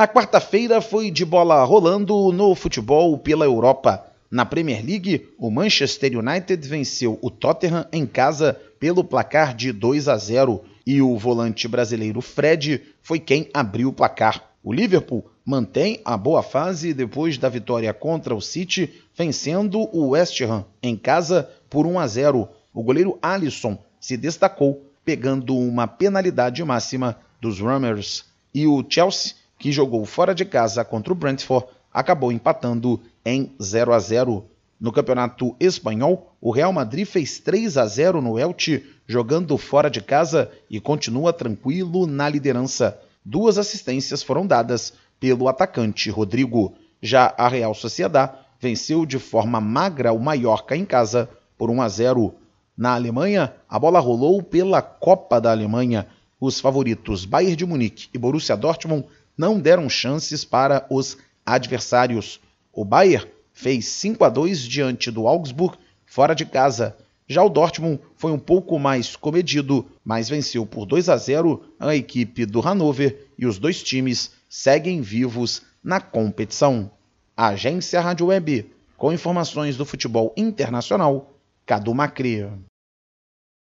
A quarta-feira foi de bola rolando no futebol pela Europa. Na Premier League, o Manchester United venceu o Tottenham em casa pelo placar de 2 a 0 e o volante brasileiro Fred foi quem abriu o placar. O Liverpool mantém a boa fase depois da vitória contra o City, vencendo o West Ham em casa por 1 a 0. O goleiro Alisson se destacou, pegando uma penalidade máxima dos Runners. E o Chelsea, que jogou fora de casa contra o Brentford, acabou empatando em 0 a 0. No Campeonato Espanhol, o Real Madrid fez 3 a 0 no Elche, jogando fora de casa e continua tranquilo na liderança. Duas assistências foram dadas pelo atacante Rodrigo. Já a Real Sociedad venceu de forma magra o Mallorca em casa por 1 a 0. Na Alemanha, a bola rolou pela Copa da Alemanha. Os favoritos Bayern de Munique e Borussia Dortmund não deram chances para os adversários. O Bayern fez 5 a 2 diante do Augsburg fora de casa. Já o Dortmund foi um pouco mais comedido, mas venceu por 2 a 0 a equipe do Hannover e os dois times seguem vivos na competição. A Agência Rádio Web, com informações do futebol internacional, Cadu Macri.